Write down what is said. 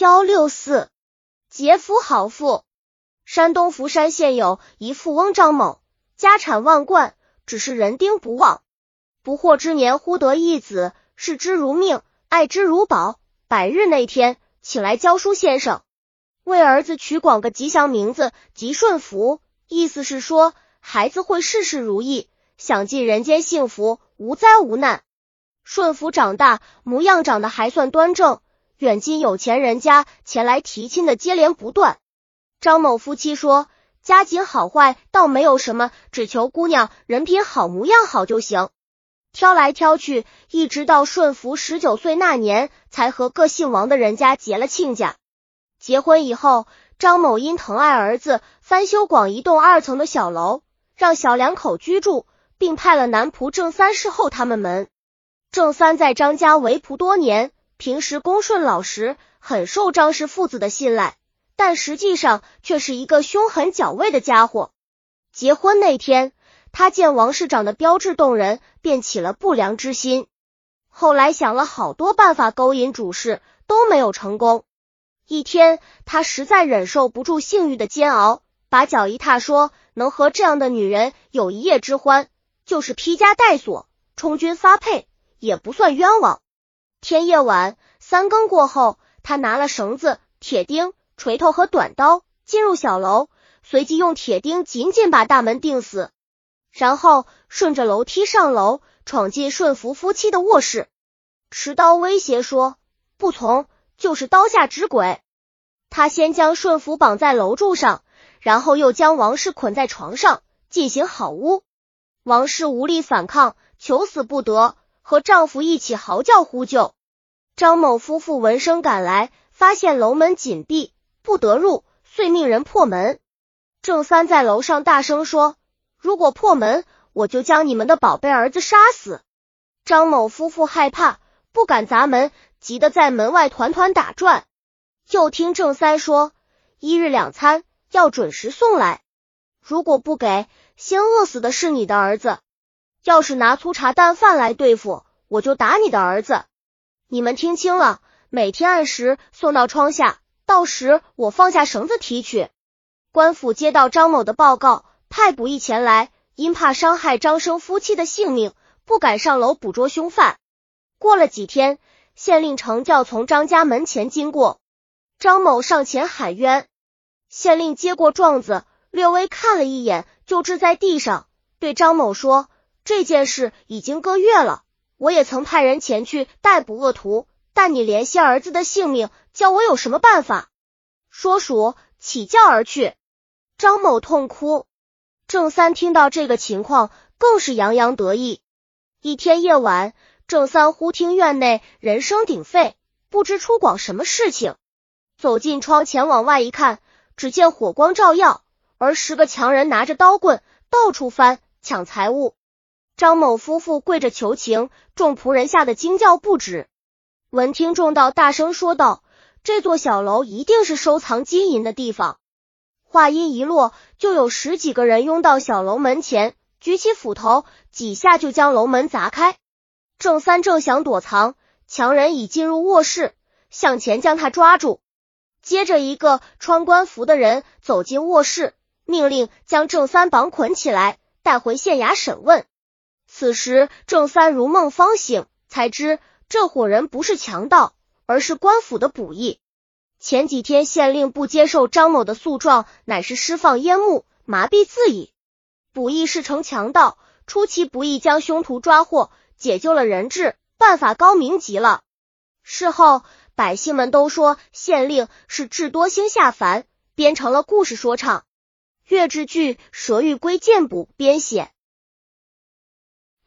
幺六四，劫夫好富。山东福山县有一富翁张某，家产万贯，只是人丁不旺。不惑之年，忽得一子，视之如命，爱之如宝。百日那天，请来教书先生，为儿子取广个吉祥名字，吉顺福。意思是说，孩子会事事如意，享尽人间幸福，无灾无难。顺福长大，模样长得还算端正。远近有钱人家前来提亲的接连不断。张某夫妻说，家境好坏倒没有什么，只求姑娘人品好，模样好就行。挑来挑去，一直到顺福十九岁那年，才和各姓王的人家结了亲家。结婚以后，张某因疼爱儿子，翻修广一栋二层的小楼，让小两口居住，并派了男仆郑三侍候他们门。郑三在张家为仆多年。平时恭顺老实，很受张氏父子的信赖，但实际上却是一个凶狠狡猾的家伙。结婚那天，他见王市长的标致动人，便起了不良之心。后来想了好多办法勾引主事，都没有成功。一天，他实在忍受不住性欲的煎熬，把脚一踏，说：“能和这样的女人有一夜之欢，就是披枷带锁，充军发配，也不算冤枉。”天夜晚三更过后，他拿了绳子、铁钉、锤头和短刀进入小楼，随即用铁钉紧紧把大门钉死，然后顺着楼梯上楼，闯进顺福夫妻的卧室，持刀威胁说：“不从，就是刀下之鬼。”他先将顺福绑在楼柱上，然后又将王氏捆在床上进行好污。王氏无力反抗，求死不得。和丈夫一起嚎叫呼救，张某夫妇闻声赶来，发现楼门紧闭，不得入，遂命人破门。郑三在楼上大声说：“如果破门，我就将你们的宝贝儿子杀死。”张某夫妇害怕，不敢砸门，急得在门外团团打转。又听郑三说：“一日两餐要准时送来，如果不给，先饿死的是你的儿子。”要是拿粗茶淡饭来对付，我就打你的儿子。你们听清了，每天按时送到窗下，到时我放下绳子提取。官府接到张某的报告，派捕役前来，因怕伤害张生夫妻的性命，不敢上楼捕捉凶犯。过了几天，县令乘轿从张家门前经过，张某上前喊冤。县令接过状子，略微看了一眼，就掷在地上，对张某说。这件事已经个月了，我也曾派人前去逮捕恶徒，但你怜惜儿子的性命，叫我有什么办法？说数起轿而去。张某痛哭。郑三听到这个情况，更是洋洋得意。一天夜晚，郑三忽听院内人声鼎沸，不知出广什么事情。走进窗前往外一看，只见火光照耀，而十个强人拿着刀棍到处翻抢财物。张某夫妇跪着求情，众仆人吓得惊叫不止。闻听众道大声说道：“这座小楼一定是收藏金银的地方。”话音一落，就有十几个人拥到小楼门前，举起斧头，几下就将楼门砸开。郑三正想躲藏，强人已进入卧室，向前将他抓住。接着，一个穿官服的人走进卧室，命令将郑三绑捆起来，带回县衙审问。此时郑三如梦方醒，才知这伙人不是强盗，而是官府的捕役。前几天县令不接受张某的诉状，乃是释放烟幕，麻痹自己。捕役是成强盗，出其不意将凶徒抓获，解救了人质，办法高明极了。事后百姓们都说县令是智多星下凡，编成了故事说唱。岳志剧蛇玉龟剑补编写。